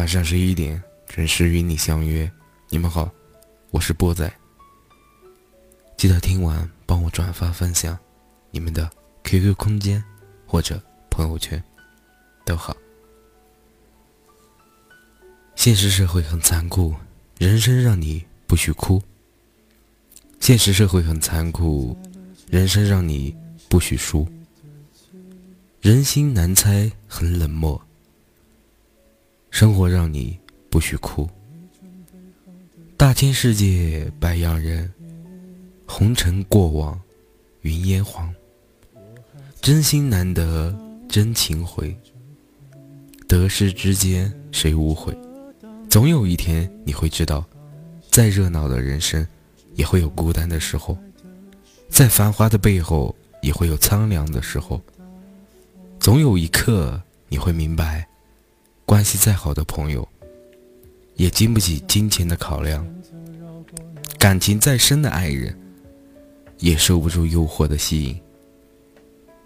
晚上十一点准时与你相约。你们好，我是波仔。记得听完帮我转发分享，你们的 QQ 空间或者朋友圈都好。现实社会很残酷，人生让你不许哭。现实社会很残酷，人生让你不许输。人心难猜，很冷漠。生活让你不许哭。大千世界百样人，红尘过往云烟黄。真心难得真情回，得失之间谁无悔？总有一天你会知道，再热闹的人生，也会有孤单的时候；再繁华的背后，也会有苍凉的时候。总有一刻，你会明白，关系再好的朋友，也经不起金钱的考量；感情再深的爱人，也受不住诱惑的吸引。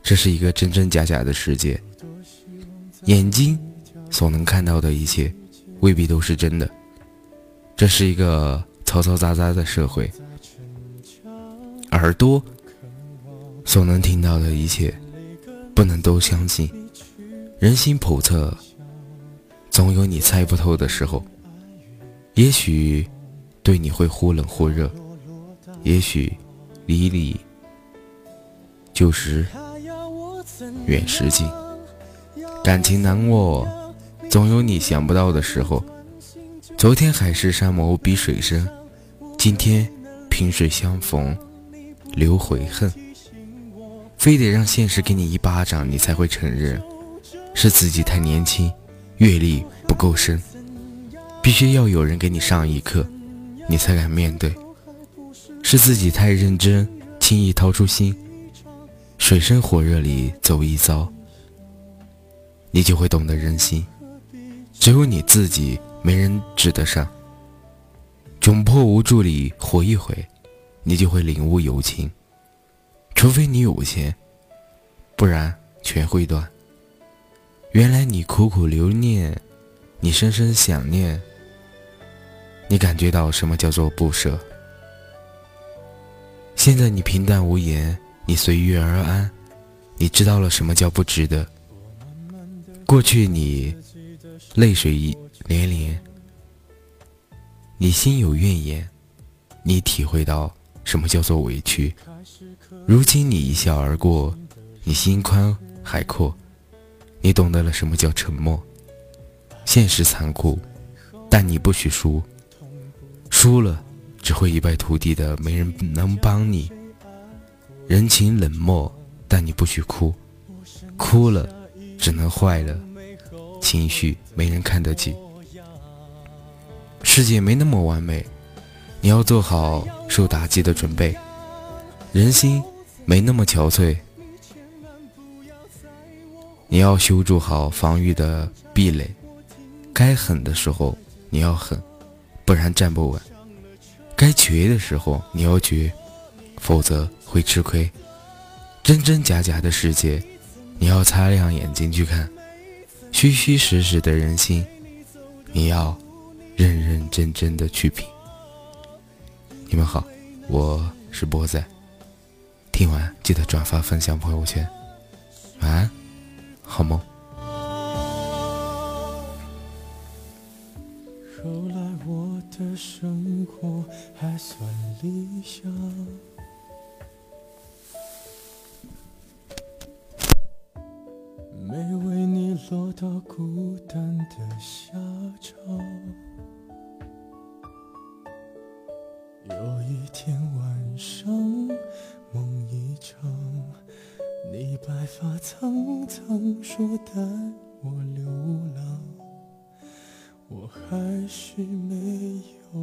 这是一个真真假假的世界，眼睛所能看到的一切，未必都是真的。这是一个嘈嘈杂杂的社会，耳朵所能听到的一切。不能都相信，人心叵测，总有你猜不透的时候。也许对你会忽冷忽热，也许离你就是远时近。感情难握，总有你想不到的时候。昨天海誓山盟比水深，今天萍水相逢留悔恨。非得让现实给你一巴掌，你才会承认是自己太年轻，阅历不够深。必须要有人给你上一课，你才敢面对。是自己太认真，轻易掏出心，水深火热里走一遭，你就会懂得人心。只有你自己，没人指得上。窘迫无助里活一回，你就会领悟友情。除非你有钱，不然全会断。原来你苦苦留念，你深深想念，你感觉到什么叫做不舍。现在你平淡无言，你随遇而安，你知道了什么叫不值得。过去你泪水连连，你心有怨言，你体会到什么叫做委屈。如今你一笑而过，你心宽海阔，你懂得了什么叫沉默。现实残酷，但你不许输，输了只会一败涂地的，没人能帮你。人情冷漠，但你不许哭，哭了只能坏了，情绪没人看得起。世界没那么完美，你要做好受打击的准备。人心。没那么憔悴，你要修筑好防御的壁垒，该狠的时候你要狠，不然站不稳；该绝的时候你要绝，否则会吃亏。真真假假的世界，你要擦亮眼睛去看；虚虚实实的人心，你要认认真真的去品。你们好，我是波仔。听完记得转发分享朋友圈，晚安，好梦。后来我的生活还算理想，没为你落到孤单的下场。有一天晚上。梦一场，你白发苍苍，说带我流浪，我还是没犹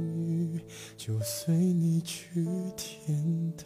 豫，就随你去天堂。